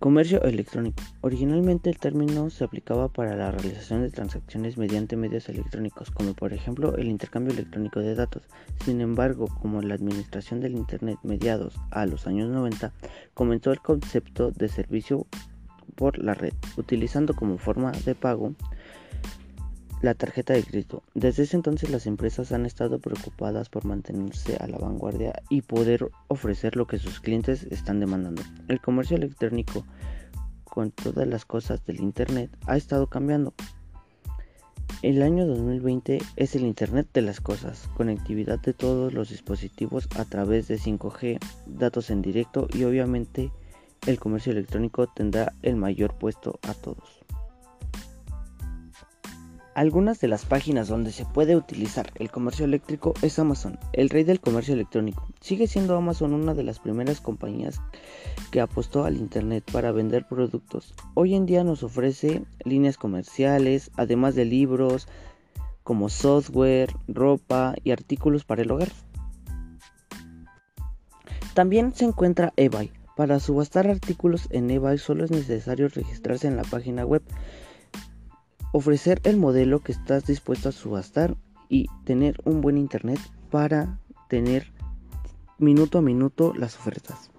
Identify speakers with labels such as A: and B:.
A: Comercio electrónico. Originalmente el término se aplicaba para la realización de transacciones mediante medios electrónicos, como por ejemplo el intercambio electrónico de datos. Sin embargo, como la administración del Internet mediados a los años 90, comenzó el concepto de servicio por la red, utilizando como forma de pago la tarjeta de crédito. Desde ese entonces las empresas han estado preocupadas por mantenerse a la vanguardia y poder ofrecer lo que sus clientes están demandando. El comercio electrónico con todas las cosas del Internet ha estado cambiando. El año 2020 es el Internet de las cosas, conectividad de todos los dispositivos a través de 5G, datos en directo y obviamente el comercio electrónico tendrá el mayor puesto a todos. Algunas de las páginas donde se puede utilizar el comercio eléctrico es Amazon, el rey del comercio electrónico. Sigue siendo Amazon una de las primeras compañías que apostó al Internet para vender productos. Hoy en día nos ofrece líneas comerciales, además de libros como software, ropa y artículos para el hogar. También se encuentra eBay. Para subastar artículos en eBay solo es necesario registrarse en la página web ofrecer el modelo que estás dispuesto a subastar y tener un buen internet para tener minuto a minuto las ofertas.